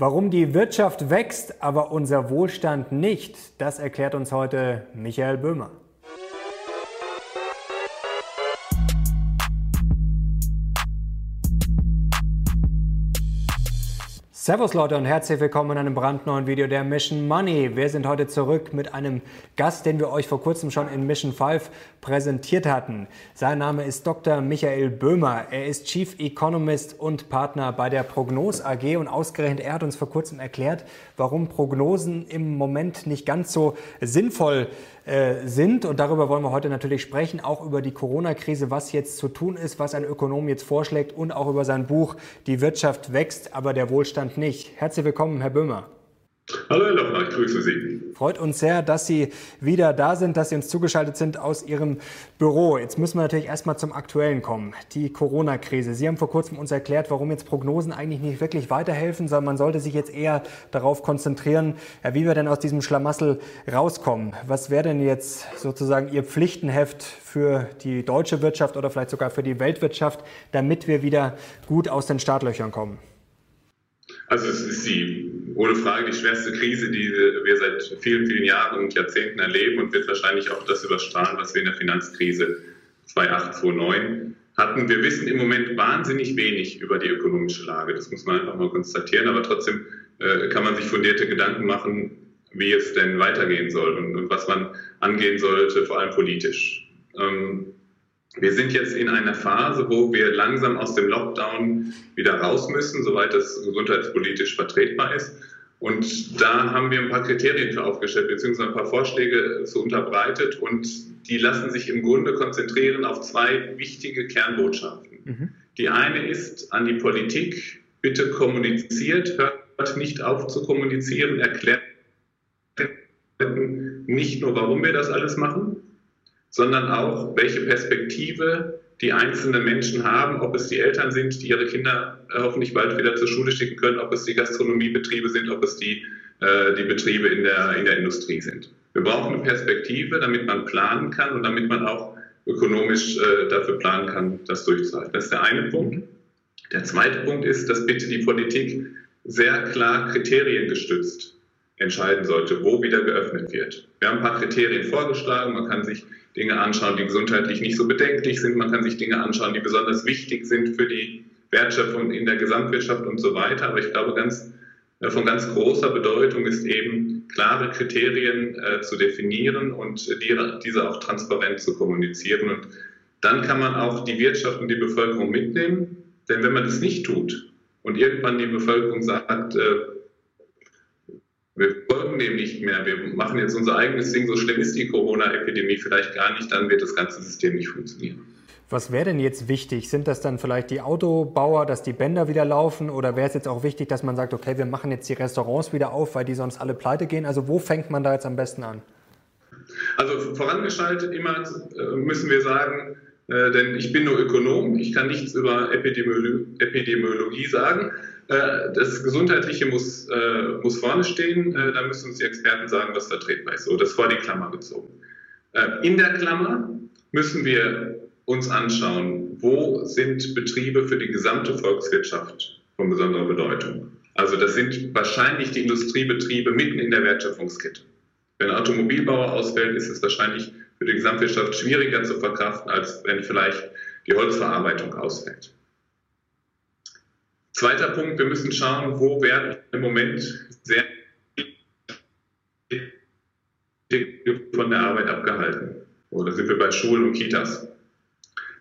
Warum die Wirtschaft wächst, aber unser Wohlstand nicht, das erklärt uns heute Michael Böhmer. Servus Leute und herzlich willkommen in einem brandneuen Video der Mission Money. Wir sind heute zurück mit einem Gast, den wir euch vor kurzem schon in Mission 5 präsentiert hatten. Sein Name ist Dr. Michael Böhmer. Er ist Chief Economist und Partner bei der Prognos AG und ausgerechnet er hat uns vor kurzem erklärt, warum Prognosen im Moment nicht ganz so sinnvoll äh, sind. Und darüber wollen wir heute natürlich sprechen, auch über die Corona-Krise, was jetzt zu tun ist, was ein Ökonom jetzt vorschlägt und auch über sein Buch Die Wirtschaft wächst, aber der Wohlstand nicht. Herzlich willkommen, Herr Böhmer. Hallo Herr Lochner, ich grüße Sie. Freut uns sehr, dass Sie wieder da sind, dass Sie uns zugeschaltet sind aus Ihrem Büro. Jetzt müssen wir natürlich erstmal zum Aktuellen kommen, die Corona-Krise. Sie haben vor kurzem uns erklärt, warum jetzt Prognosen eigentlich nicht wirklich weiterhelfen, sondern man sollte sich jetzt eher darauf konzentrieren, wie wir denn aus diesem Schlamassel rauskommen. Was wäre denn jetzt sozusagen Ihr Pflichtenheft für die deutsche Wirtschaft oder vielleicht sogar für die Weltwirtschaft, damit wir wieder gut aus den Startlöchern kommen? Also es ist die, ohne Frage die schwerste Krise, die wir seit vielen, vielen Jahren und Jahrzehnten erleben und wird wahrscheinlich auch das überstrahlen, was wir in der Finanzkrise 2008, 2009 hatten. Wir wissen im Moment wahnsinnig wenig über die ökonomische Lage. Das muss man einfach mal konstatieren. Aber trotzdem äh, kann man sich fundierte Gedanken machen, wie es denn weitergehen soll und, und was man angehen sollte, vor allem politisch. Ähm, wir sind jetzt in einer Phase, wo wir langsam aus dem Lockdown wieder raus müssen, soweit das gesundheitspolitisch vertretbar ist. Und da haben wir ein paar Kriterien für aufgestellt, beziehungsweise ein paar Vorschläge zu unterbreitet. Und die lassen sich im Grunde konzentrieren auf zwei wichtige Kernbotschaften. Mhm. Die eine ist an die Politik, bitte kommuniziert, hört nicht auf zu kommunizieren, erklärt nicht nur, warum wir das alles machen, sondern auch, welche Perspektive die einzelnen Menschen haben, ob es die Eltern sind, die ihre Kinder äh, hoffentlich bald wieder zur Schule schicken können, ob es die Gastronomiebetriebe sind, ob es die, äh, die Betriebe in der, in der Industrie sind. Wir brauchen eine Perspektive, damit man planen kann und damit man auch ökonomisch äh, dafür planen kann, das durchzuhalten. Das ist der eine Punkt. Der zweite Punkt ist, dass bitte die Politik sehr klar kriteriengestützt entscheiden sollte, wo wieder geöffnet wird. Wir haben ein paar Kriterien vorgeschlagen. Man kann sich Dinge anschauen, die gesundheitlich nicht so bedenklich sind. Man kann sich Dinge anschauen, die besonders wichtig sind für die Wertschöpfung in der Gesamtwirtschaft und so weiter. Aber ich glaube, ganz, äh, von ganz großer Bedeutung ist eben, klare Kriterien äh, zu definieren und die, diese auch transparent zu kommunizieren. Und dann kann man auch die Wirtschaft und die Bevölkerung mitnehmen. Denn wenn man das nicht tut und irgendwann die Bevölkerung sagt, äh, wir folgen dem nicht mehr. Wir machen jetzt unser eigenes Ding. So schlimm ist die Corona-Epidemie vielleicht gar nicht. Dann wird das ganze System nicht funktionieren. Was wäre denn jetzt wichtig? Sind das dann vielleicht die Autobauer, dass die Bänder wieder laufen? Oder wäre es jetzt auch wichtig, dass man sagt, okay, wir machen jetzt die Restaurants wieder auf, weil die sonst alle pleite gehen? Also wo fängt man da jetzt am besten an? Also vorangeschaltet immer äh, müssen wir sagen, äh, denn ich bin nur Ökonom, ich kann nichts über Epidemiologie sagen. Äh, das Gesundheitliche muss, äh, muss vorne stehen, äh, da müssen uns die Experten sagen, was vertretbar ist. So, das vor die Klammer gezogen. in der Klammer müssen wir uns anschauen, wo sind Betriebe für die gesamte Volkswirtschaft von besonderer Bedeutung. Also das sind wahrscheinlich die Industriebetriebe mitten in der Wertschöpfungskette. Wenn Automobilbauer ausfällt, ist es wahrscheinlich für die Gesamtwirtschaft schwieriger zu verkraften, als wenn vielleicht die Holzverarbeitung ausfällt. Zweiter Punkt, wir müssen schauen, wo werden im Moment sehr von der Arbeit abgehalten. Oder sind wir bei Schulen und Kitas?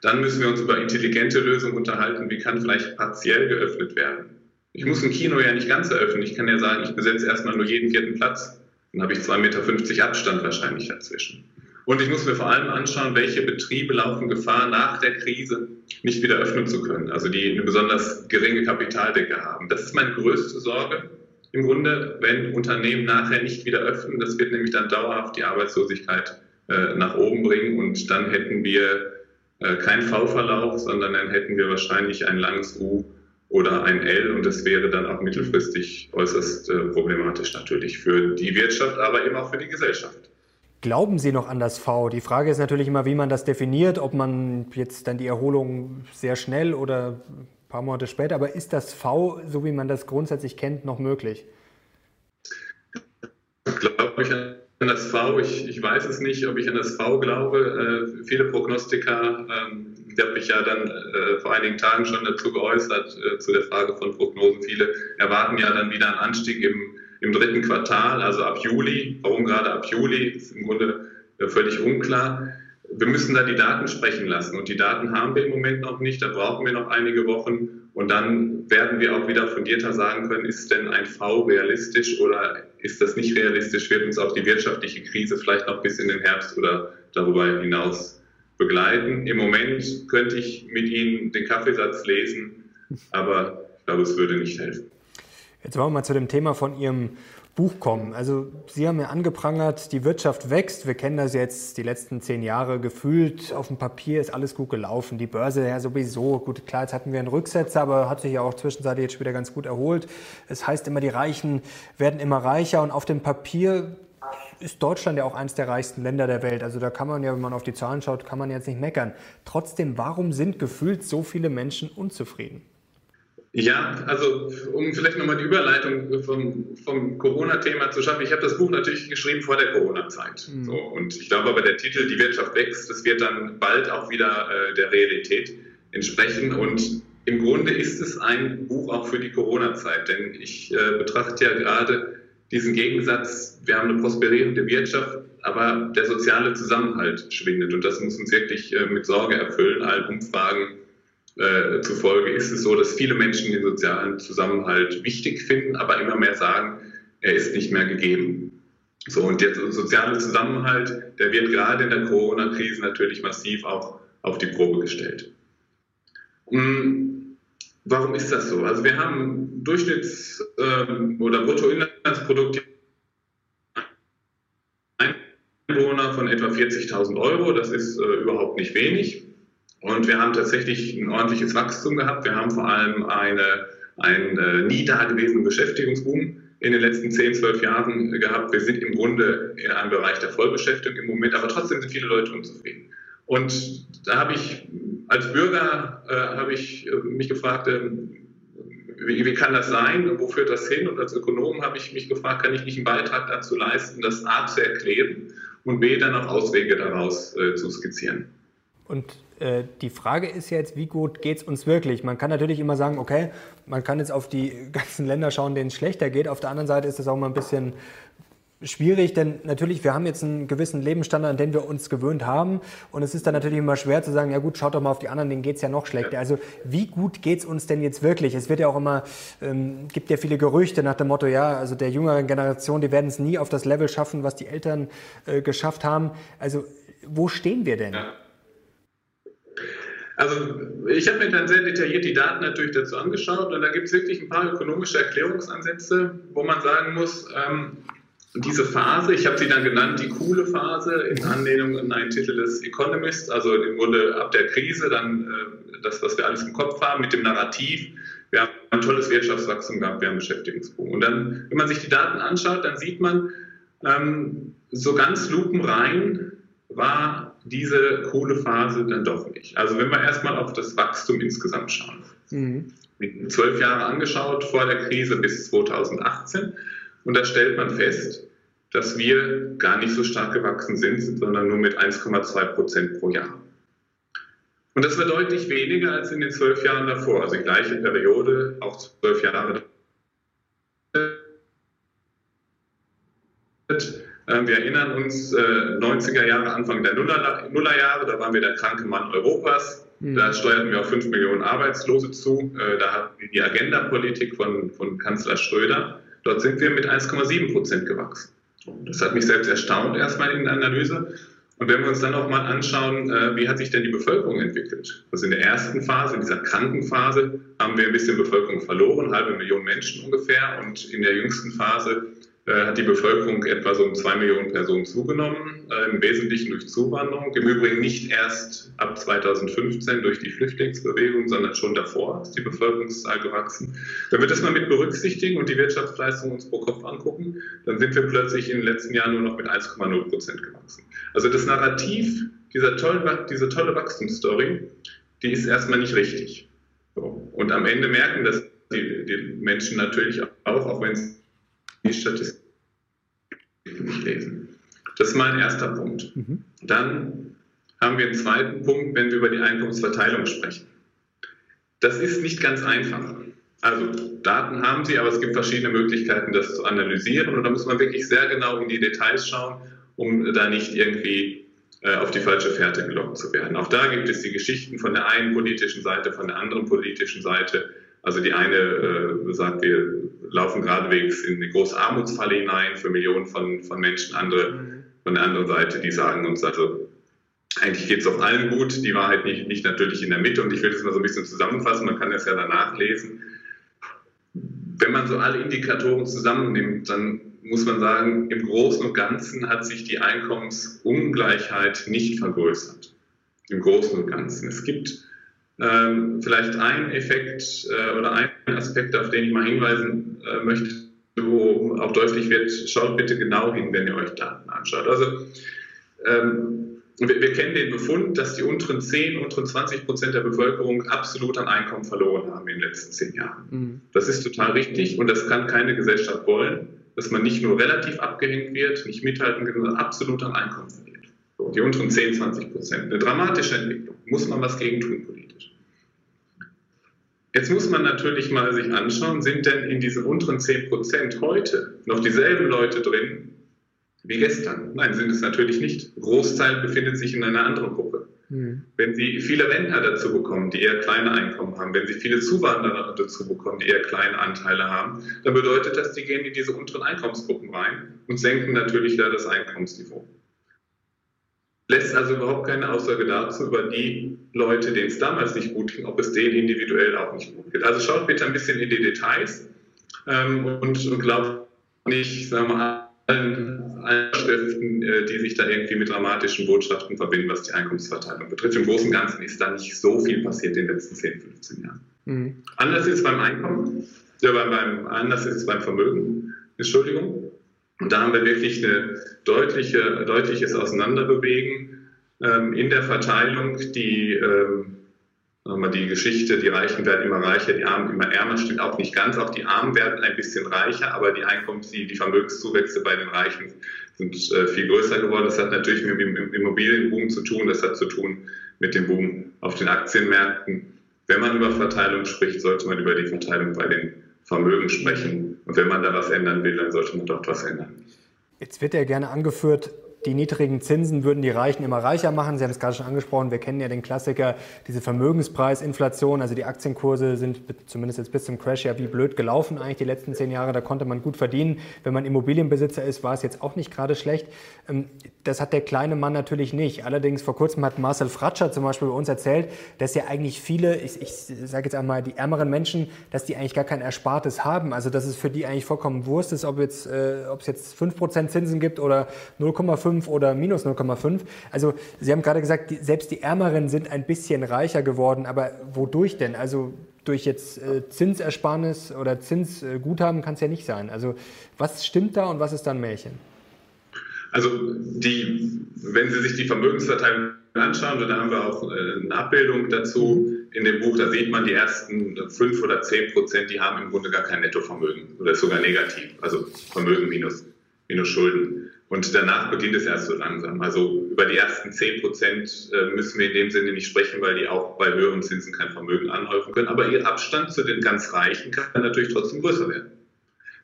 Dann müssen wir uns über intelligente Lösungen unterhalten. Wie kann vielleicht partiell geöffnet werden? Ich muss ein Kino ja nicht ganz eröffnen. Ich kann ja sagen, ich besetze erstmal nur jeden vierten Platz. Dann habe ich 2,50 Meter Abstand wahrscheinlich dazwischen. Und ich muss mir vor allem anschauen, welche Betriebe laufen Gefahr, nach der Krise nicht wieder öffnen zu können, also die eine besonders geringe Kapitaldecke haben. Das ist meine größte Sorge im Grunde, wenn Unternehmen nachher nicht wieder öffnen. Das wird nämlich dann dauerhaft die Arbeitslosigkeit äh, nach oben bringen und dann hätten wir äh, keinen V-Verlauf, sondern dann hätten wir wahrscheinlich ein langes U oder ein L und das wäre dann auch mittelfristig äußerst äh, problematisch natürlich für die Wirtschaft, aber eben auch für die Gesellschaft. Glauben Sie noch an das V? Die Frage ist natürlich immer, wie man das definiert, ob man jetzt dann die Erholung sehr schnell oder ein paar Monate später. Aber ist das V, so wie man das grundsätzlich kennt, noch möglich? Glaube ich an das V. Ich, ich weiß es nicht, ob ich an das V glaube. Äh, viele Prognostiker, ähm, ich habe mich ja dann äh, vor einigen Tagen schon dazu geäußert, äh, zu der Frage von Prognosen. Viele erwarten ja dann wieder einen Anstieg im, im dritten Quartal, also ab Juli. Warum gerade ab Juli, ist im Grunde äh, völlig unklar. Wir müssen da die Daten sprechen lassen und die Daten haben wir im Moment noch nicht. Da brauchen wir noch einige Wochen und dann werden wir auch wieder fundierter sagen können, ist denn ein V realistisch oder ist das nicht realistisch? Wird uns auch die wirtschaftliche Krise vielleicht noch bis in den Herbst oder darüber hinaus begleiten? Im Moment könnte ich mit Ihnen den Kaffeesatz lesen, aber ich glaube, es würde nicht helfen. Jetzt wollen wir mal zu dem Thema von Ihrem Buch kommen. Also Sie haben ja angeprangert, die Wirtschaft wächst. Wir kennen das jetzt die letzten zehn Jahre gefühlt. Auf dem Papier ist alles gut gelaufen. Die Börse ja sowieso. Gut, klar, jetzt hatten wir einen Rücksetzer, aber hat sich ja auch zwischenzeitlich jetzt wieder ganz gut erholt. Es heißt immer, die Reichen werden immer reicher und auf dem Papier ist Deutschland ja auch eines der reichsten Länder der Welt. Also da kann man ja, wenn man auf die Zahlen schaut, kann man jetzt nicht meckern. Trotzdem, warum sind gefühlt so viele Menschen unzufrieden? Ja, also um vielleicht nochmal die Überleitung vom, vom Corona-Thema zu schaffen. Ich habe das Buch natürlich geschrieben vor der Corona-Zeit. Mhm. So, und ich glaube aber, der Titel Die Wirtschaft wächst, das wird dann bald auch wieder äh, der Realität entsprechen. Und im Grunde ist es ein Buch auch für die Corona-Zeit, denn ich äh, betrachte ja gerade diesen Gegensatz, wir haben eine prosperierende Wirtschaft, aber der soziale Zusammenhalt schwindet. Und das muss uns wirklich äh, mit Sorge erfüllen. Allen Umfragen äh, zufolge ist es so, dass viele Menschen den sozialen Zusammenhalt wichtig finden, aber immer mehr sagen, er ist nicht mehr gegeben. So, und der soziale Zusammenhalt, der wird gerade in der Corona-Krise natürlich massiv auch auf die Probe gestellt. Hm, warum ist das so? Also wir haben Durchschnitts- ähm, oder Bruttoinlandsprodukt Einwohner von etwa 40.000 Euro. Das ist äh, überhaupt nicht wenig. Und wir haben tatsächlich ein ordentliches Wachstum gehabt. Wir haben vor allem eine, einen äh, nie dagewesenen Beschäftigungsboom in den letzten 10, 12 Jahren gehabt. Wir sind im Grunde in einem Bereich der Vollbeschäftigung im Moment, aber trotzdem sind viele Leute unzufrieden. Und da habe ich als Bürger äh, habe ich äh, mich gefragt, äh, wie, wie, kann das sein? Wo führt das hin? Und als Ökonom habe ich mich gefragt, kann ich nicht einen Beitrag dazu leisten, das A zu erklären und B dann auch Auswege daraus äh, zu skizzieren? Und äh, die Frage ist jetzt, wie gut geht es uns wirklich? Man kann natürlich immer sagen, okay, man kann jetzt auf die ganzen Länder schauen, denen es schlechter geht. Auf der anderen Seite ist das auch mal ein bisschen schwierig, denn natürlich, wir haben jetzt einen gewissen Lebensstandard, an den wir uns gewöhnt haben. Und es ist dann natürlich immer schwer zu sagen, ja gut, schaut doch mal auf die anderen, denen geht es ja noch schlechter. Also wie gut geht es uns denn jetzt wirklich? Es wird ja auch immer, ähm, gibt ja viele Gerüchte nach dem Motto, ja, also der jüngeren Generation, die werden es nie auf das Level schaffen, was die Eltern äh, geschafft haben. Also wo stehen wir denn? Ja. Also ich habe mir dann sehr detailliert die Daten natürlich dazu angeschaut und da gibt es wirklich ein paar ökonomische Erklärungsansätze, wo man sagen muss, ähm, diese Phase, ich habe sie dann genannt, die coole Phase in Anlehnung an einen Titel des Economist, also im Grunde ab der Krise, dann äh, das, was wir alles im Kopf haben mit dem Narrativ, wir haben ein tolles Wirtschaftswachstum gehabt, wir haben Beschäftigungsboom. Und dann, wenn man sich die Daten anschaut, dann sieht man, ähm, so ganz lupenrein war diese Kohlephase dann doch nicht. Also wenn wir erstmal auf das Wachstum insgesamt schauen. Mhm. Zwölf Jahre angeschaut vor der Krise bis 2018 und da stellt man fest, dass wir gar nicht so stark gewachsen sind, sondern nur mit 1,2 Prozent pro Jahr. Und das war deutlich weniger als in den zwölf Jahren davor, also die gleiche Periode, auch zwölf Jahre. Ähm, wir erinnern uns, 90er äh, Jahre, Anfang der Nullerjahre, da waren wir der kranke Mann Europas. Mhm. Da steuerten wir auf 5 Millionen Arbeitslose zu. Äh, da hatten wir die Agenda-Politik von, von Kanzler Schröder. Dort sind wir mit 1,7 Prozent gewachsen. Das hat mich selbst erstaunt erstmal in der Analyse. Und wenn wir uns dann auch mal anschauen, äh, wie hat sich denn die Bevölkerung entwickelt? Also in der ersten Phase, in dieser Krankenphase, haben wir ein bisschen Bevölkerung verloren, halbe Million Menschen ungefähr. Und in der jüngsten Phase hat die Bevölkerung etwa so um zwei Millionen Personen zugenommen, äh, im Wesentlichen durch Zuwanderung. Im Übrigen nicht erst ab 2015 durch die Flüchtlingsbewegung, sondern schon davor ist die Bevölkerungszahl gewachsen. Wenn wir das mal mit berücksichtigen und die Wirtschaftsleistung uns pro Kopf angucken, dann sind wir plötzlich in den letzten Jahren nur noch mit 1,0 Prozent gewachsen. Also das Narrativ, dieser tolle, diese tolle Wachstumsstory, die ist erstmal nicht richtig. Und am Ende merken das die, die Menschen natürlich auch, auch wenn sie die Statistik nicht lesen. Das ist mein erster Punkt. Mhm. Dann haben wir einen zweiten Punkt, wenn wir über die Einkommensverteilung sprechen. Das ist nicht ganz einfach. Also Daten haben Sie, aber es gibt verschiedene Möglichkeiten, das zu analysieren. Und da muss man wirklich sehr genau in die Details schauen, um da nicht irgendwie äh, auf die falsche Fährte gelockt zu werden. Auch da gibt es die Geschichten von der einen politischen Seite, von der anderen politischen Seite. Also die eine äh, sagt, wir laufen geradewegs in eine große Armutsfalle hinein für Millionen von, von Menschen. Andere mhm. von der anderen Seite, die sagen uns also, eigentlich geht es auf allen gut. Die Wahrheit nicht, nicht natürlich in der Mitte. Und ich will das mal so ein bisschen zusammenfassen. Man kann das ja danach lesen. Wenn man so alle Indikatoren zusammennimmt, dann muss man sagen, im Großen und Ganzen hat sich die Einkommensungleichheit nicht vergrößert. Im Großen und Ganzen. Es gibt ähm, vielleicht einen Effekt äh, oder einen Aspekt, auf den ich mal hinweisen äh, möchte, wo auch deutlich wird, schaut bitte genau hin, wenn ihr euch Daten anschaut. Also ähm, wir, wir, kennen den Befund, dass die unteren 10, unteren 20 Prozent der Bevölkerung absolut an Einkommen verloren haben in den letzten zehn Jahren. Mhm. Das ist total richtig und das kann keine Gesellschaft wollen, dass man nicht nur relativ abgehängt wird, nicht mithalten kann, sondern absolut an Einkommen verliert. So, die unteren 10, 20 Prozent. Eine dramatische Entwicklung. Muss man was gegen tun politisch. Jetzt muss man natürlich mal sich anschauen, sind denn in diesen unteren 10 Prozent heute noch dieselben Leute drin, wie gestern. Nein, sind es natürlich nicht. Großteil befindet sich in einer anderen Gruppe. Mhm. Wenn Sie viele Rentner dazu bekommen, die eher kleine Einkommen haben, wenn Sie viele Zuwanderer dazu bekommen, die eher kleine Anteile haben, dann bedeutet das, die gehen in diese unteren Einkommensgruppen rein und senken natürlich da das Einkommensniveau. Lässt also überhaupt keine Aussage dazu über die Leute, denen es damals nicht gut ging, ob es denen individuell auch nicht gut geht. Also schaut bitte ein bisschen in die Details ähm, und, glaubt nicht, sagen wir mal, allen, allen Schriften, äh, die sich da irgendwie mit dramatischen Botschaften verbinden, was die Einkommensverteilung betrifft. Im Großen und Ganzen ist da nicht so viel passiert in den letzten 10, 15 Jahren. Mhm. Anders ist es beim Einkommen, ja, beim, beim, anders ist es beim Vermögen, Entschuldigung. Und da haben wir wirklich ein deutliche, deutliches Auseinanderbewegen ähm, in der Verteilung, die ähm, die Geschichte, die Reichen werden immer reicher, die Armen immer ärmer, stimmt auch nicht ganz. Auch die Armen werden ein bisschen reicher, aber die Einkommens-, die, die Vermögenszuwächse bei den Reichen sind äh, viel größer geworden. Das hat natürlich mit dem Immobilienboom zu tun, das hat zu tun mit dem Boom auf den Aktienmärkten. Wenn man über Verteilung spricht, sollte man über die Verteilung bei den Vermögen sprechen. Und wenn man da was ändern will, dann sollte man dort was ändern. Jetzt wird ja gerne angeführt, die niedrigen Zinsen würden die Reichen immer reicher machen. Sie haben es gerade schon angesprochen, wir kennen ja den Klassiker, diese Vermögenspreisinflation. Also die Aktienkurse sind zumindest jetzt bis zum Crash ja wie blöd gelaufen eigentlich die letzten zehn Jahre. Da konnte man gut verdienen. Wenn man Immobilienbesitzer ist, war es jetzt auch nicht gerade schlecht. Ähm, das hat der kleine Mann natürlich nicht. Allerdings vor kurzem hat Marcel Fratscher zum Beispiel bei uns erzählt, dass ja eigentlich viele, ich, ich sage jetzt einmal die ärmeren Menschen, dass die eigentlich gar kein Erspartes haben. Also dass es für die eigentlich vollkommen Wurst ist, ob, jetzt, äh, ob es jetzt 5% Zinsen gibt oder 0,5 0,5 oder minus 0,5. Also Sie haben gerade gesagt, selbst die Ärmeren sind ein bisschen reicher geworden, aber wodurch denn? Also durch jetzt äh, Zinsersparnis oder Zinsguthaben kann es ja nicht sein. Also was stimmt da und was ist dann Märchen? Also die, wenn Sie sich die Vermögensverteilung anschauen, da haben wir auch äh, eine Abbildung dazu in dem Buch, da sieht man die ersten 5 oder 10 Prozent, die haben im Grunde gar kein Nettovermögen oder sogar negativ, also Vermögen minus, minus Schulden. Und danach beginnt es erst so langsam. Also über die ersten 10 Prozent äh, müssen wir in dem Sinne nicht sprechen, weil die auch bei höheren Zinsen kein Vermögen anhäufen können. Aber ihr Abstand zu den ganz Reichen kann natürlich trotzdem größer werden.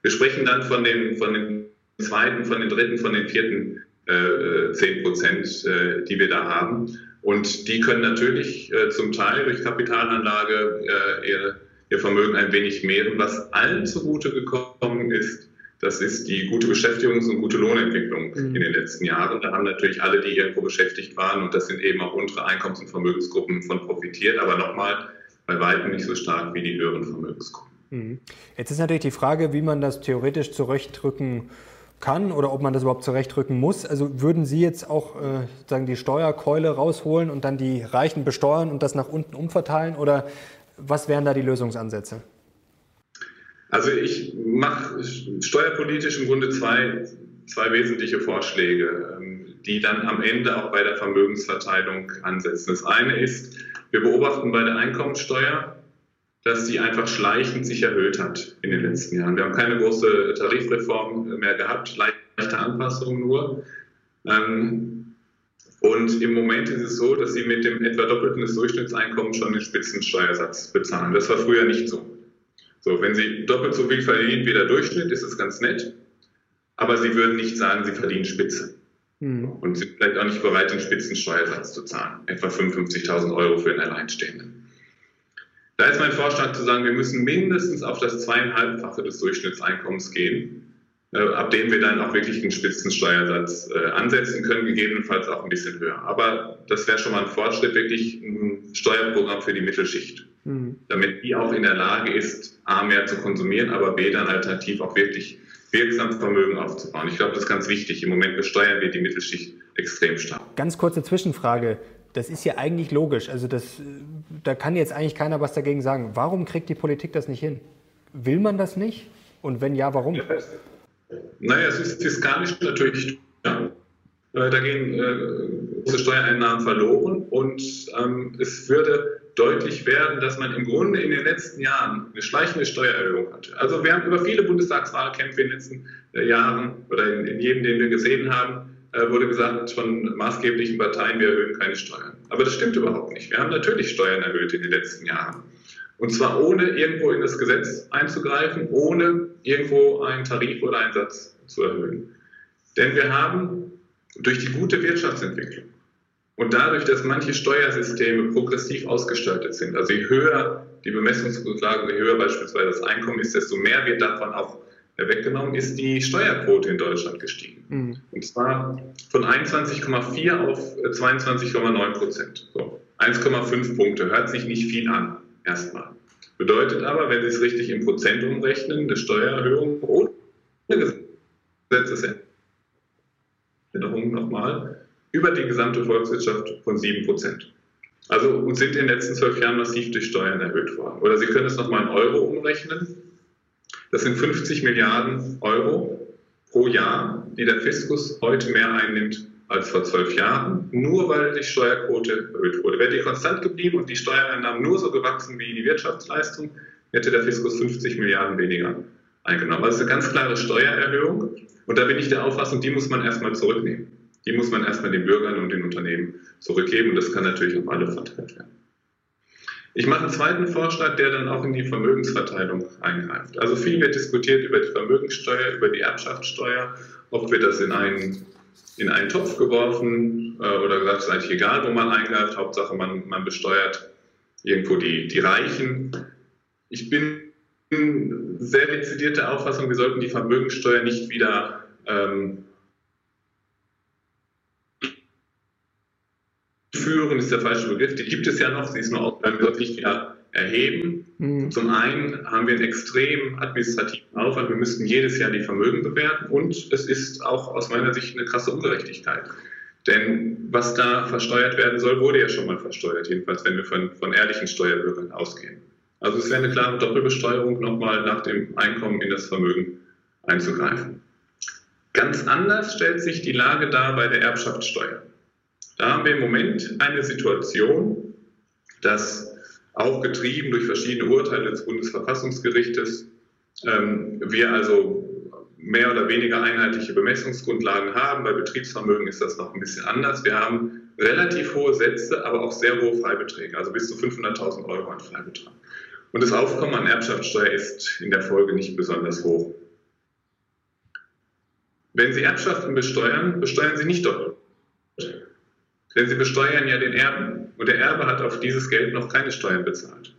Wir sprechen dann von den, von den zweiten, von den dritten, von den vierten äh, 10 Prozent, äh, die wir da haben. Und die können natürlich äh, zum Teil durch Kapitalanlage äh, ihr, ihr Vermögen ein wenig mehren. Was allen zugute gekommen ist, das ist die gute Beschäftigungs- und gute Lohnentwicklung mhm. in den letzten Jahren. Da haben natürlich alle, die irgendwo beschäftigt waren, und das sind eben auch untere Einkommens- und Vermögensgruppen von profitiert, aber nochmal bei weitem nicht so stark wie die höheren Vermögensgruppen. Mhm. Jetzt ist natürlich die Frage, wie man das theoretisch zurechtrücken kann oder ob man das überhaupt zurechtrücken muss. Also würden Sie jetzt auch äh, sagen die Steuerkeule rausholen und dann die Reichen besteuern und das nach unten umverteilen oder was wären da die Lösungsansätze? Also ich mache steuerpolitisch im Grunde zwei, zwei wesentliche Vorschläge, ähm, die dann am Ende auch bei der Vermögensverteilung ansetzen. Das eine ist, wir beobachten bei der Einkommensteuer, dass sie einfach schleichend sich erhöht hat in den letzten Jahren. Wir haben keine große Tarifreform mehr gehabt, leichte Anpassungen nur. Ähm, und im Moment ist es so, dass sie mit dem etwa doppelten des Durchschnittseinkommens schon den Spitzensteuersatz bezahlen. Das war früher nicht so. So, wenn Sie doppelt so viel verdienen wie der Durchschnitt, ist es ganz nett. Aber Sie würden nicht sagen, Sie verdienen Spitze. Mhm. Und sind vielleicht auch nicht bereit, den Spitzensteuersatz zu zahlen. Etwa 55.000 Euro für einen Alleinstehenden. Da ist mein Vorschlag zu sagen, wir müssen mindestens auf das zweieinhalbfache des Durchschnittseinkommens gehen, äh, ab dem wir dann auch wirklich den Spitzensteuersatz äh, ansetzen können, gegebenenfalls auch ein bisschen höher. Aber das wäre schon mal ein Fortschritt, wirklich ein Steuerprogramm für die Mittelschicht, mhm. damit die auch in der Lage ist, A, mehr zu konsumieren, aber B, dann alternativ auch wirklich wirksam Vermögen aufzubauen. Ich glaube, das ist ganz wichtig. Im Moment besteuern wir die Mittelschicht extrem stark. Ganz kurze Zwischenfrage. Das ist ja eigentlich logisch. Also das, da kann jetzt eigentlich keiner was dagegen sagen. Warum kriegt die Politik das nicht hin? Will man das nicht? Und wenn ja, warum? Ja, naja, es ist fiskalisch natürlich ja. Äh, da gehen äh, große Steuereinnahmen verloren und ähm, es würde deutlich werden, dass man im Grunde in den letzten Jahren eine schleichende Steuererhöhung hatte. Also wir haben über viele Bundestagswahlkämpfe in den letzten äh, Jahren oder in, in, jedem, den wir gesehen haben, äh, wurde gesagt von maßgeblichen Parteien, wir erhöhen keine Steuern. Aber das stimmt überhaupt nicht. Wir haben natürlich Steuern erhöht in den letzten Jahren. Und zwar ohne irgendwo in das Gesetz einzugreifen, ohne irgendwo einen Tarif oder einen Satz zu erhöhen. Denn wir haben durch die gute Wirtschaftsentwicklung und dadurch, dass manche Steuersysteme progressiv ausgestaltet sind, also je höher die Bemessungsgrundlage, je höher beispielsweise das Einkommen ist, desto mehr wird davon auch weggenommen, ist die Steuerquote in Deutschland gestiegen. Mhm. Und zwar von 21,4 auf 22,9 Prozent. So. 1,5 Punkte, hört sich nicht viel an, erstmal. Bedeutet aber, wenn Sie es richtig in Prozent umrechnen, eine Steuererhöhung ohne Gesetzesänderung nochmal, über die gesamte Volkswirtschaft von 7 Prozent. Also und sind in den letzten zwölf Jahren massiv durch Steuern erhöht worden. Oder Sie können es nochmal in Euro umrechnen. Das sind 50 Milliarden Euro pro Jahr, die der Fiskus heute mehr einnimmt als vor zwölf Jahren, nur weil die Steuerquote erhöht wurde. Wäre die konstant geblieben und die Steuereinnahmen nur so gewachsen wie die Wirtschaftsleistung, hätte der Fiskus 50 Milliarden weniger eingenommen. Also eine ganz klare Steuererhöhung. Und da bin ich der Auffassung, die muss man erstmal zurücknehmen die muss man erstmal den Bürgern und den Unternehmen zurückgeben und das kann natürlich auf alle verteilt werden. Ich mache einen zweiten Vorschlag, der dann auch in die Vermögensverteilung eingreift. Also viel wird diskutiert über die Vermögenssteuer, über die Erbschaftssteuer. Oft wird das in einen, in einen Topf geworfen äh, oder gesagt, es ist eigentlich egal, wo man eingreift. Hauptsache, man, man besteuert irgendwo die, die Reichen. Ich bin sehr dezidiert der Auffassung, wir sollten die Vermögenssteuer nicht wieder ähm, führen ist der falsche Begriff, die gibt es ja noch, sie ist nur auch wirklich wieder erheben. Mhm. Zum einen haben wir einen extrem administrativen Aufwand, wir müssten jedes Jahr die Vermögen bewerten und es ist auch aus meiner Sicht eine krasse Ungerechtigkeit. Denn was da versteuert werden soll, wurde ja schon mal versteuert, jedenfalls wenn wir von, von ehrlichen Steuerbürgern ausgehen. Also es wäre eine klare Doppelbesteuerung, nochmal nach dem Einkommen in das Vermögen einzugreifen. Ganz anders stellt sich die Lage dar bei der Erbschaftssteuer. Da haben wir im Moment eine Situation, dass auch getrieben durch verschiedene Urteile des Bundesverfassungsgerichtes ähm, wir also mehr oder weniger einheitliche Bemessungsgrundlagen haben. Bei Betriebsvermögen ist das noch ein bisschen anders. Wir haben relativ hohe Sätze, aber auch sehr hohe Freibeträge, also bis zu 500.000 Euro an Freibetrag. Und das Aufkommen an Erbschaftssteuer ist in der Folge nicht besonders hoch. Wenn Sie Erbschaften besteuern, besteuern Sie nicht doppelt. Denn sie besteuern ja den Erben und der Erbe hat auf dieses Geld noch keine Steuern bezahlt.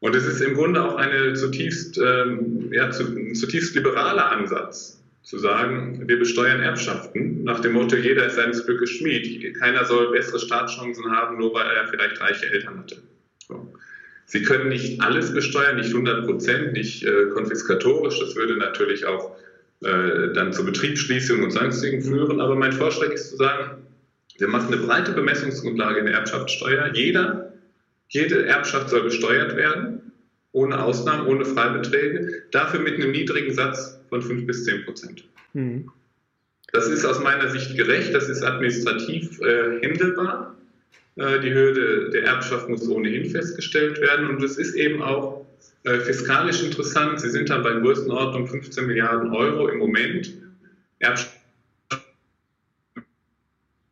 Und es ist im Grunde auch eine zutiefst, ähm, ja, zu, ein zutiefst liberaler Ansatz, zu sagen, wir besteuern Erbschaften nach dem Motto, jeder ist seines Glückes Schmied. Keiner soll bessere Startchancen haben, nur weil er vielleicht reiche Eltern hatte. So. Sie können nicht alles besteuern, nicht 100 Prozent, nicht äh, konfiskatorisch. Das würde natürlich auch äh, dann zur Betriebsschließung und sonstigen führen. Aber mein Vorschlag ist zu sagen, wir machen eine breite Bemessungsgrundlage in der Erbschaftssteuer. Jeder, jede Erbschaft soll besteuert werden, ohne Ausnahmen, ohne Freibeträge, dafür mit einem niedrigen Satz von 5 bis 10 Prozent. Mhm. Das ist aus meiner Sicht gerecht, das ist administrativ äh, händelbar. Äh, die Höhe der Erbschaft muss ohnehin festgestellt werden und es ist eben auch Äh, fiskalisch interessant, sie sind dann bei Größenordnung 15 Milliarden Euro im Moment. Erbschaften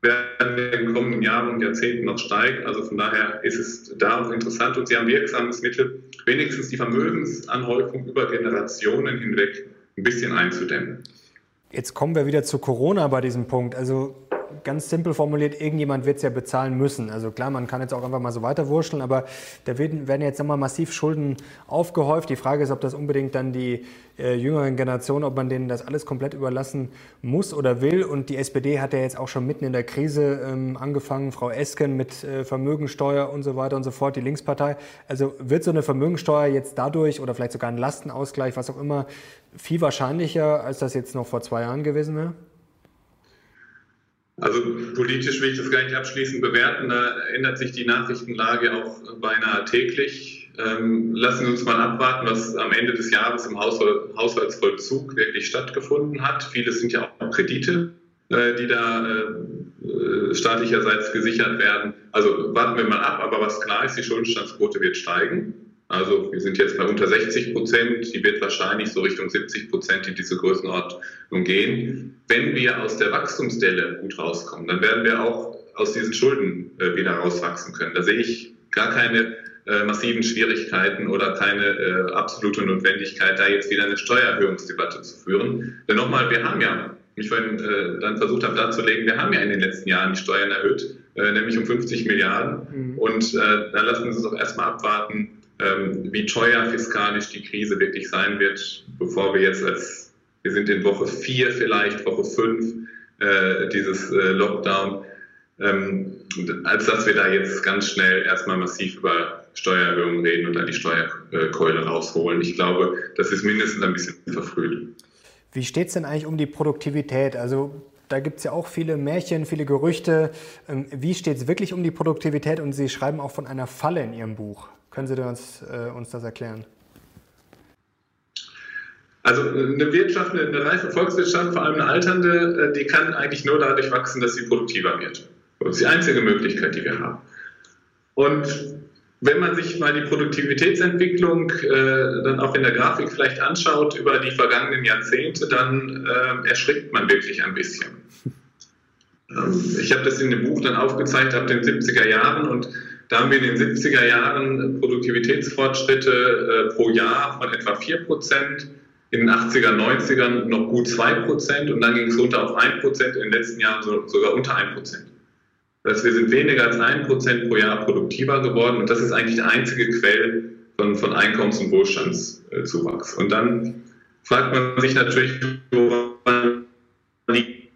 werden in den kommenden Jahren und Jahrzehnten noch steigen. Also von daher ist es da auch interessant und sie haben wirksames Mittel, wenigstens die Vermögensanhäufung über Generationen hinweg ein bisschen einzudämmen. Jetzt kommen wir wieder zu Corona bei diesem Punkt. Also ganz simpel formuliert, irgendjemand wird es ja bezahlen müssen. Also klar, man kann jetzt auch einfach mal so weiterwurschteln, aber da werden, werden jetzt nochmal massiv Schulden aufgehäuft. Die Frage ist, ob das unbedingt dann die äh, jüngeren Generationen, ob man denen das alles komplett überlassen muss oder will. Und die SPD hat ja jetzt auch schon mitten in der Krise ähm, angefangen, Frau Esken mit äh, Vermögensteuer und so weiter und so fort, die Linkspartei. Also wird so eine Vermögensteuer jetzt dadurch oder vielleicht sogar ein Lastenausgleich, was auch immer, viel wahrscheinlicher, als das jetzt noch vor zwei Jahren gewesen wäre? Also politisch will ich das gar nicht abschließend bewerten. Da ändert sich die Nachrichtenlage auch beinahe täglich. Ähm, lassen Sie uns mal abwarten, was am Ende des Jahres im Haushaltsvollzug wirklich stattgefunden hat. Vieles sind ja auch Kredite, äh, die da äh, staatlicherseits gesichert werden. Also warten wir mal ab. Aber was klar ist, die Schuldenstandsquote wird steigen. Also wir sind jetzt bei unter 60 Prozent, die wird wahrscheinlich so Richtung 70 Prozent in diese Größenordnung gehen. Wenn wir aus der Wachstumsdelle gut rauskommen, dann werden wir auch aus diesen Schulden äh, wieder rauswachsen können. Da sehe ich gar keine äh, massiven Schwierigkeiten oder keine äh, absolute Notwendigkeit, da jetzt wieder eine Steuererhöhungsdebatte zu führen. Denn nochmal, wir haben ja, wie ich vorhin äh, dann versucht habe darzulegen, wir haben ja in den letzten Jahren die Steuern erhöht, äh, nämlich um 50 Milliarden. Mhm. Und äh, dann lassen wir uns doch erstmal abwarten, wie teuer fiskalisch die Krise wirklich sein wird, bevor wir jetzt als, wir sind in Woche 4 vielleicht, Woche 5 äh, dieses äh, Lockdown, ähm, als dass wir da jetzt ganz schnell erstmal massiv über Steuererhöhungen reden und dann die Steuerkeule rausholen. Ich glaube, das ist mindestens ein bisschen verfrüht. Wie steht es denn eigentlich um die Produktivität? Also da gibt es ja auch viele Märchen, viele Gerüchte. Ähm, wie steht es wirklich um die Produktivität? Und Sie schreiben auch von einer Falle in Ihrem Buch. Können Sie uns, äh, uns das erklären? Also eine Wirtschaft, eine reife Volkswirtschaft, vor allem eine alternde, äh, die kann eigentlich nur dadurch wachsen, dass sie produktiver wird. Das ist die einzige Möglichkeit, die wir haben. Und wenn man sich mal die Produktivitätsentwicklung äh, dann auch in der Grafik vielleicht anschaut über die vergangenen Jahrzehnte, dann äh, erschrickt man wirklich ein bisschen. Ähm, ich habe das in dem Buch dann aufgezeigt ab den 70er Jahren und da haben wir in den 70er Jahren Produktivitätsfortschritte äh, pro Jahr von etwa 4 Prozent, in den 80er, 90ern noch gut 2 Prozent und dann ging es runter auf 1 Prozent, in den letzten Jahren so, sogar unter 1 Prozent. Das heißt, wir sind weniger als 1 Prozent pro Jahr produktiver geworden und das ist eigentlich der einzige Quell von, von Einkommens- und Wohlstandszuwachs. Und dann fragt man sich natürlich, woran liegt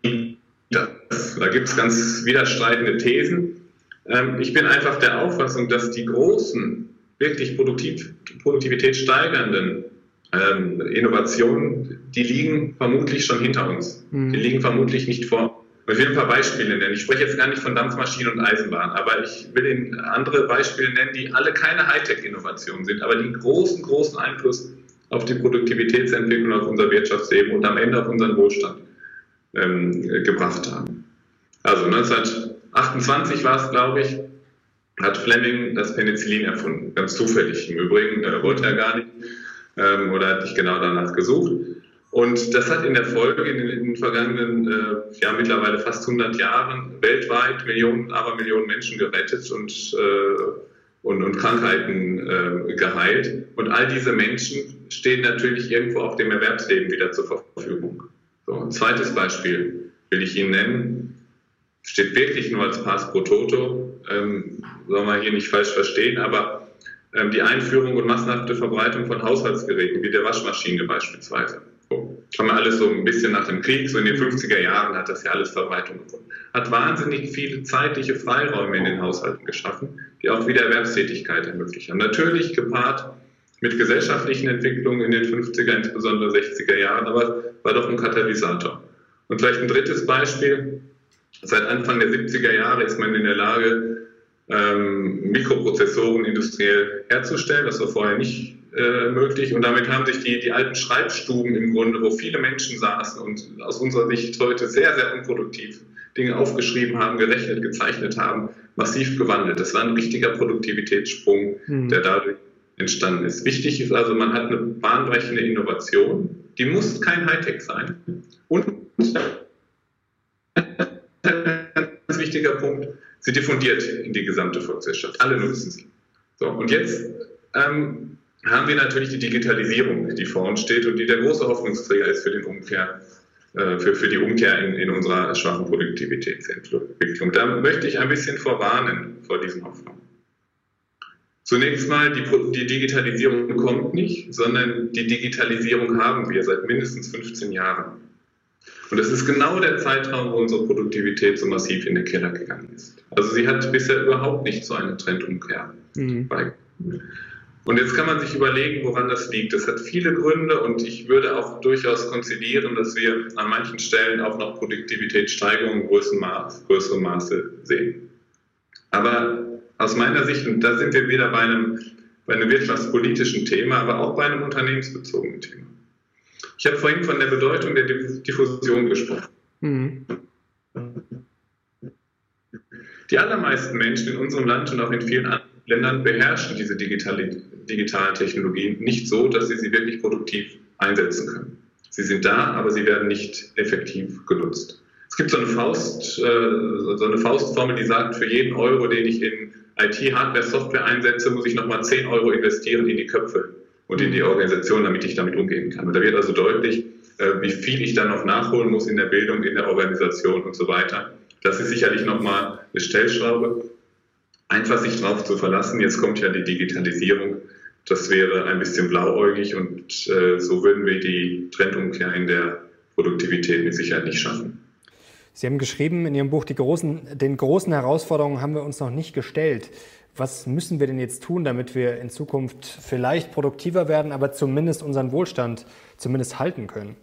das? Da gibt es ganz widerstreitende Thesen. Ähm, ich bin einfach der Auffassung, dass die großen, wirklich produktiv, produktivitätssteigernden ähm, Innovationen, die liegen vermutlich schon hinter uns. Mhm. Die liegen vermutlich nicht vor. Ich will ein paar Beispiele nennen. Ich spreche jetzt gar nicht von Dampfmaschinen und Eisenbahn, aber ich will Ihnen andere Beispiele nennen, die alle keine Hightech-Innovationen sind, aber die großen, großen Einfluss auf die Produktivitätsentwicklung, auf unser Wirtschaftsleben und am Ende auf unseren Wohlstand ähm, gebracht haben. Also 19 28 war es, glaube ich, hat Fleming das Penicillin erfunden. Ganz zufällig im Übrigen, äh, wollte er gar nicht ähm, oder hat nicht genau danach gesucht. Und das hat in der Folge in den, in den vergangenen, äh, ja mittlerweile fast 100 Jahren weltweit Millionen, aber Millionen Menschen gerettet und, äh, und, und Krankheiten äh, geheilt. Und all diese Menschen stehen natürlich irgendwo auf dem Erwerbsleben wieder zur Verfügung. So, ein zweites Beispiel will ich Ihnen nennen steht wirklich nur als Pass pro Toto, ähm, soll man hier nicht falsch verstehen, aber ähm, die Einführung und massenhafte Verbreitung von Haushaltsgeräten, wie der Waschmaschine beispielsweise. So. Haben wir alles so ein bisschen nach dem Krieg, so in den 50er Jahren hat das ja alles Verbreitung gefunden. Hat wahnsinnig viele zeitliche Freiräume in den Haushalten geschaffen, die auch wieder Erwerbstätigkeit ermöglichen. Natürlich gepaart mit gesellschaftlichen Entwicklungen in den 50er, insbesondere 60er Jahren, aber war doch ein Katalysator. Und vielleicht ein drittes Beispiel, Seit Anfang der 70er Jahre ist man in der Lage, ähm, Mikroprozessoren industriell herzustellen. Das war vorher nicht äh, möglich. Und damit haben sich die, die alten Schreibstuben im Grunde, wo viele Menschen saßen und aus unserer Sicht heute sehr, sehr unproduktiv Dinge aufgeschrieben haben, gerechnet, gezeichnet haben, massiv gewandelt. Das war ein richtiger Produktivitätssprung, mhm. der dadurch entstanden ist. Wichtig ist also, man hat eine bahnbrechende Innovation, die muss kein Hightech sein. Und ganz wichtiger Punkt, sie diffundiert in die gesamte Volkswirtschaft. Alle nutzen sie. So, und jetzt ähm, haben wir natürlich die Digitalisierung, die vor uns steht und die der große Hoffnungsträger ist für, den Umkehr, äh, für, für die Umkehr in, in unserer schwachen Produktivitätsentwicklung. Da möchte ich ein bisschen vorwarnen vor diesen Hoffnungen. Zunächst mal, die, die, Digitalisierung kommt nicht, sondern die Digitalisierung haben wir seit mindestens 15 Jahren. Und das ist genau der Zeitraum, wo unsere Produktivität so massiv in den Keller gegangen ist. Also sie hat bisher überhaupt nicht zu einer Trendumkehr mhm. Und jetzt kann man sich überlegen, woran das liegt. Das hat viele Gründe und ich würde auch durchaus konzidieren, dass wir an manchen Stellen auch noch Produktivitätssteigerungen in größerem Maße, größerem Maße sehen. Aber aus meiner Sicht, und da sind wir wieder bei einem, bei einem wirtschaftspolitischen Thema, aber auch bei einem unternehmensbezogenen Thema. Ich habe vorhin von der Bedeutung der Diffusion gesprochen. Mhm. Die allermeisten Menschen in unserem Land und auch in vielen anderen Ländern beherrschen diese digitale, digitalen Technologien nicht so, dass sie sie wirklich produktiv einsetzen können. Sie sind da, aber sie werden nicht effektiv genutzt. Es gibt so eine, Faust, äh, so eine Faustformel, die sagt, für jeden Euro, den ich in IT-Hardware, Software einsetze, muss ich nochmal 10 Euro investieren in die Köpfe und in die Organisation, damit ich damit umgehen kann. Und da wird also deutlich, äh, wie viel ich da noch nachholen muss in der Bildung, in der Organisation und so weiter. Das ist sicherlich nochmal eine Stellschraube. Einfach sich darauf zu verlassen, jetzt kommt ja die Digitalisierung, das wäre ein bisschen blauäugig und äh, so würden wir die Trendumkehr in der Produktivität mit Sicherheit nicht schaffen. Sie haben geschrieben in Ihrem Buch, großen, den großen Herausforderungen haben wir uns noch nicht gestellt. Was müssen wir denn jetzt tun, damit wir in Zukunft vielleicht produktiver werden, aber zumindest unseren Wohlstand zumindest halten können?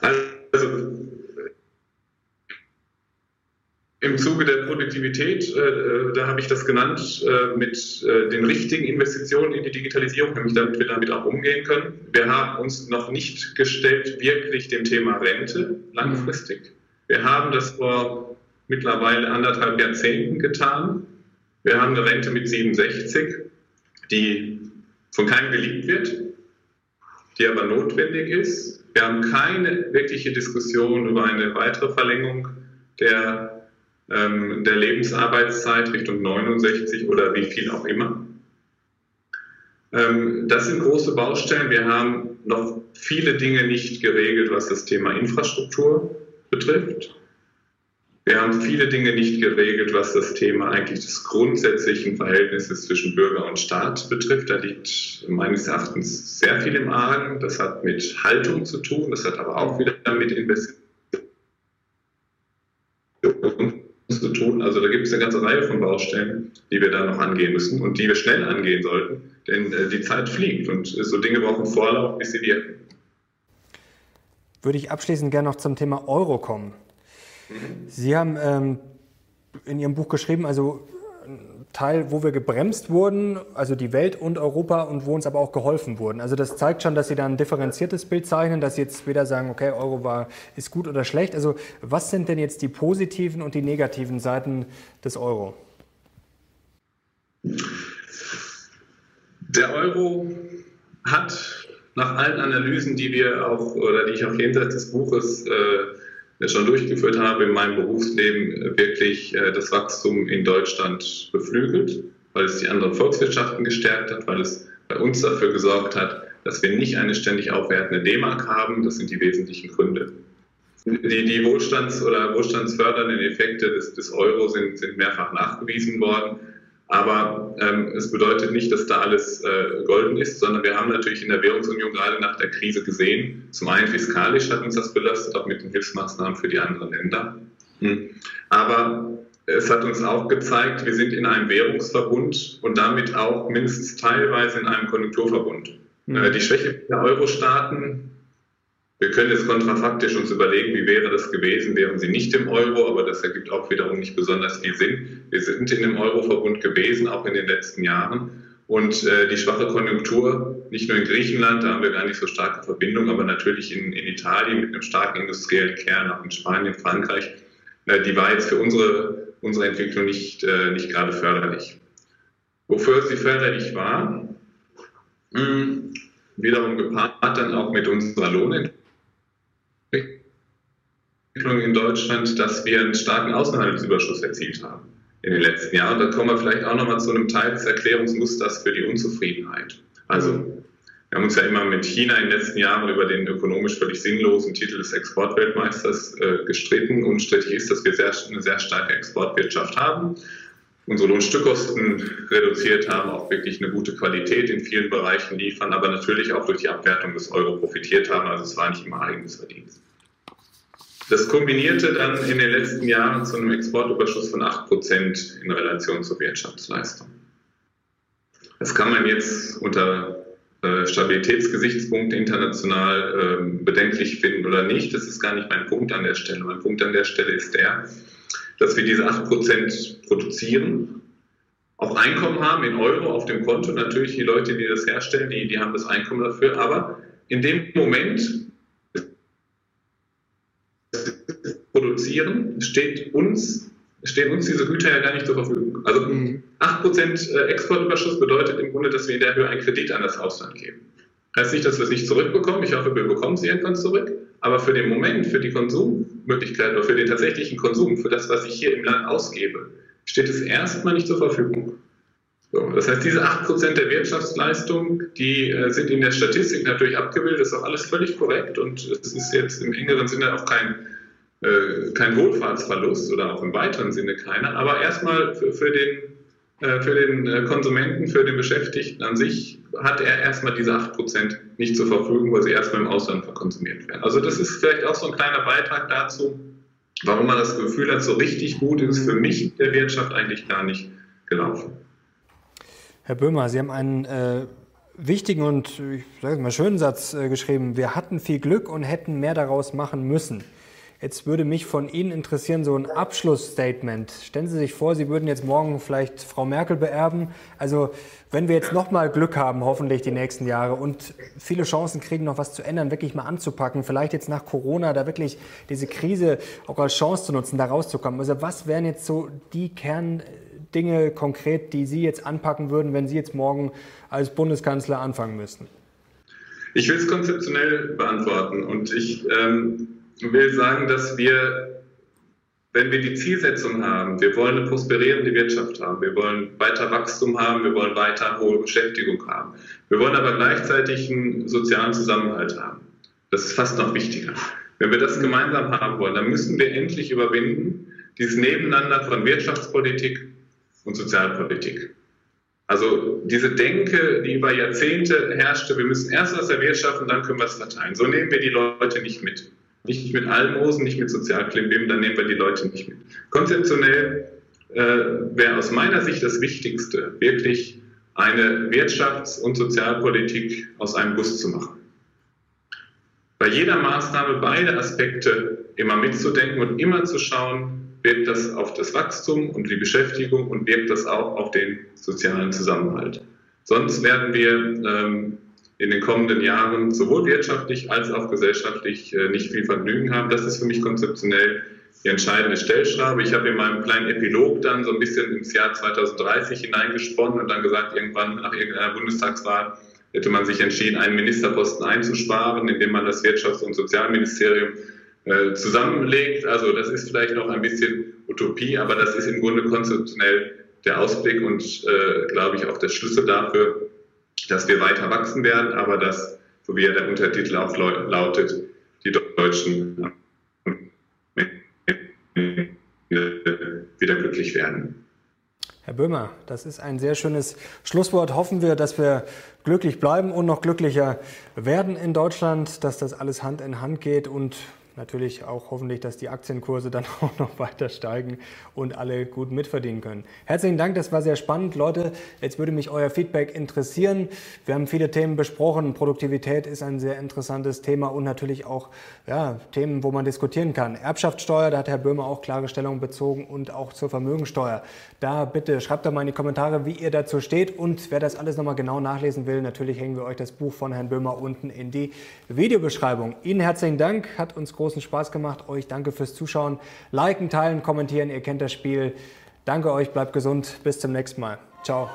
Also im Zuge der Produktivität, äh, äh, da habe ich das genannt, äh, mit äh, den richtigen Investitionen in die Digitalisierung, nämlich damit wir damit auch umgehen können. Wir haben uns noch nicht gestellt wirklich dem Thema Rente langfristig. Wir haben das vor mittlerweile anderthalb Jahrzehnten getan. Wir haben eine Rente mit 67, die von keinem geliebt wird, die aber notwendig ist. Wir haben keine wirkliche Diskussion über eine weitere Verlängerung der ähm, der Lebensarbeitszeit Richtung 69 oder wie viel auch immer. Ähm, das sind große Baustellen. Wir haben noch viele Dinge nicht geregelt, was das Thema Infrastruktur betrifft. Wir haben viele Dinge nicht geregelt, was das Thema eigentlich des grundsätzlichen Verhältnisses zwischen Bürger und Staat betrifft. Da liegt meines Erachtens sehr viel im Argen. Das hat mit Haltung zu tun, das hat aber auch wieder mit Investitionen zu tun. Also da gibt es eine ganze Reihe von Baustellen, die wir da noch angehen müssen und die wir schnell angehen sollten, denn äh, die Zeit fliegt und äh, so Dinge brauchen Vorlauf, bis sie wirken. Würde ich abschließend gerne noch zum Thema Euro kommen. Mhm. Sie haben ähm, in Ihrem Buch geschrieben, also Teil, wo wir gebremst wurden, also die Welt und Europa und wo uns aber auch geholfen wurden. Also das zeigt schon, dass Sie da ein differenziertes Bild zeichnen, dass Sie jetzt weder sagen, okay, Euro war, ist gut oder schlecht. Also was sind denn jetzt die positiven und die negativen Seiten des Euro? Der Euro hat nach allen Analysen, die wir auch oder die ich auch jenseits des Buches äh, schon durchgeführt habe in meinem Berufsleben, äh, wirklich äh, das Wachstum in Deutschland beflügelt, weil es die anderen Volkswirtschaften gestärkt hat, weil es bei uns dafür gesorgt hat, dass wir nicht eine ständig aufwertende D-Mark haben. Das sind die wesentlichen Gründe. Die, die Wohlstands- oder wohlstandsfördernden Effekte des, des Euro sind, sind mehrfach nachgewiesen worden. Aber ähm, es bedeutet nicht, dass da alles äh, golden ist, sondern wir haben natürlich in der Währungsunion gerade nach der Krise gesehen, zum einen fiskalisch hat uns das belastet, auch mit den Hilfsmaßnahmen für die anderen Länder. Hm. Aber es hat uns auch gezeigt, wir sind in einem Währungsverbund und damit auch mindestens teilweise in einem Konjunkturverbund. Mhm. Die Schwäche der Euro-Staaten wir können jetzt kontrafaktisch uns überlegen, wie wäre das gewesen, wären sie nicht im Euro, aber das ergibt auch wiederum nicht besonders viel Sinn. Wir sind in dem Euro-Verbund gewesen, auch in den letzten Jahren. Und äh, die schwache Konjunktur, nicht nur in Griechenland, da haben wir gar nicht so starke Verbindungen, aber natürlich in, in Italien mit einem starken industriellen Kern, auch in Spanien, Frankreich, äh, die war jetzt für unsere, unsere Entwicklung nicht, äh, nicht gerade förderlich. wofür sie förderlich war. Hm, wiederum gepaart dann auch mit unserer Lohnentwicklung in Deutschland, dass wir einen starken Außenhandelsüberschuss erzielt haben in den letzten Jahren. Da kommen wir vielleicht auch nochmal zu einem Teil des Erklärungsmusters für die Unzufriedenheit. Also wir haben uns ja immer mit China in den letzten Jahren über den ökonomisch völlig sinnlosen Titel des Exportweltmeisters äh, gestritten. Unstrittig ist, dass wir sehr, eine sehr starke Exportwirtschaft haben, unsere Lohnstückkosten reduziert haben, auch wirklich eine gute Qualität in vielen Bereichen liefern, aber natürlich auch durch die Abwertung des Euro profitiert haben. Also es war nicht immer eigenes Verdienst. Das kombinierte dann in den letzten Jahren zu einem Exportüberschuss von 8% in Relation zur Wirtschaftsleistung. Das kann man jetzt unter äh, Stabilitätsgesichtspunkte international ähm, bedenklich finden oder nicht. Das ist gar nicht mein Punkt an der Stelle. Mein Punkt an der Stelle ist der, dass wir diese 8% produzieren, auch Einkommen haben in Euro auf dem Konto. Natürlich die Leute, die das herstellen, die, die haben das Einkommen dafür. Aber in dem Moment produzieren, steht uns, stehen uns diese Güter ja gar nicht zur Verfügung. Also mhm. 8% äh, Exportüberschuss bedeutet im Grunde, dass wir in der Höhe einen Kredit an das Ausland geben. Heißt nicht, dass wir es nicht zurückbekommen. Ich hoffe, wir bekommen sie irgendwann zurück. Aber für den Moment, für die Konsummöglichkeit oder für den tatsächlichen Konsum, für das, was ich hier im Land ausgebe, steht es erstmal nicht zur Verfügung. So, das heißt, diese 8% der Wirtschaftsleistung, die äh, sind in der Statistik natürlich abgebildet, das ist auch alles völlig korrekt und es ist jetzt im engeren Sinne auch kein, äh, kein Wohlfahrtsverlust oder auch im weiteren Sinne keiner, aber erstmal für, für den äh, für den äh, Konsumenten, für den Beschäftigten an sich hat er erstmal diese 8% nicht zur Verfügung, weil sie erstmal im Ausland verkonsumiert werden. Also das ist vielleicht auch so ein kleiner Beitrag dazu, warum man das Gefühl hat, so richtig gut ist für mich der Wirtschaft eigentlich gar nicht gelaufen. Herr Böhmer, Sie haben einen äh, wichtigen und ich sage mal schönen Satz äh, geschrieben. Wir hatten viel Glück und hätten mehr daraus machen müssen. Jetzt würde mich von Ihnen interessieren, so ein Abschlussstatement. Stellen Sie sich vor, Sie würden jetzt morgen vielleicht Frau Merkel beerben. Also wenn wir jetzt noch mal Glück haben, hoffentlich die nächsten Jahre und viele Chancen kriegen, noch was zu ändern, wirklich mal anzupacken, vielleicht jetzt nach Corona da wirklich diese Krise auch als Chance zu nutzen, da rauszukommen. Also was wären jetzt so die Kerndinge konkret, die Sie jetzt anpacken würden, wenn Sie jetzt morgen als Bundeskanzler anfangen müssten? Ich will es konzeptionell beantworten und ich ähm will sagen, dass wir, wenn wir die Zielsetzung haben, wir wollen eine prosperierende Wirtschaft haben, wir wollen weiter Wachstum haben, wir wollen weiter hohe Beschäftigung haben, wir wollen aber gleichzeitig einen sozialen Zusammenhalt haben. Das ist fast noch wichtiger. Wenn wir das gemeinsam haben wollen, dann müssen wir endlich überwinden, dieses Nebeneinander von Wirtschaftspolitik und Sozialpolitik. Also diese Denke, die über Jahrzehnte herrschte, wir müssen erst was erwirtschaften, dann können wir es verteilen. So nehmen wir die Leute nicht mit nicht mit Almosen, nicht mit Sozialklimbim, dann nehmen wir die Leute nicht mit. Konzeptionell äh, wäre aus meiner Sicht das Wichtigste, wirklich eine Wirtschafts- und Sozialpolitik aus einem Guss zu machen. Bei jeder Maßnahme beide Aspekte immer mitzudenken und immer zu schauen, wirkt das auf das Wachstum und die Beschäftigung und wirkt das auch auf den sozialen Zusammenhalt. Sonst werden wir ähm, in den kommenden Jahren sowohl wirtschaftlich als auch gesellschaftlich äh, nicht viel Vergnügen haben. Das ist für mich konzeptionell die entscheidende Stellschraube. Ich habe in meinem kleinen Epilog dann so ein bisschen ins Jahr 2030 hineingesponnen und dann gesagt, irgendwann nach irgendeiner Bundestagswahl hätte man sich entschieden, einen Ministerposten einzusparen, indem man das Wirtschafts- und Sozialministerium äh, zusammenlegt. Also das ist vielleicht noch ein bisschen Utopie, aber das ist im Grunde konzeptionell der Ausblick und, äh, glaube ich, auch der Schlüssel dafür, dass wir weiter wachsen werden, aber dass, so wie ja der Untertitel auch lautet, die Deutschen wieder glücklich werden. Herr Böhmer, das ist ein sehr schönes Schlusswort. Hoffen wir, dass wir glücklich bleiben und noch glücklicher werden in Deutschland, dass das alles Hand in Hand geht und natürlich auch hoffentlich, dass die Aktienkurse dann auch noch weiter steigen und alle gut mitverdienen können. Herzlichen Dank, das war sehr spannend. Leute, jetzt würde mich euer Feedback interessieren. Wir haben viele Themen besprochen. Produktivität ist ein sehr interessantes Thema und natürlich auch ja, Themen, wo man diskutieren kann. Erbschaftssteuer, da hat Herr Böhmer auch klare Stellung bezogen und auch zur Vermögensteuer. Da bitte schreibt doch mal in die Kommentare, wie ihr dazu steht und wer das alles nochmal genau nachlesen will, natürlich hängen wir euch das Buch von Herrn Böhmer unten in die Videobeschreibung. Ihnen herzlichen Dank, hat uns groß großen Spaß gemacht. Euch danke fürs Zuschauen. Liken, teilen, kommentieren. Ihr kennt das Spiel. Danke euch, bleibt gesund. Bis zum nächsten Mal. Ciao.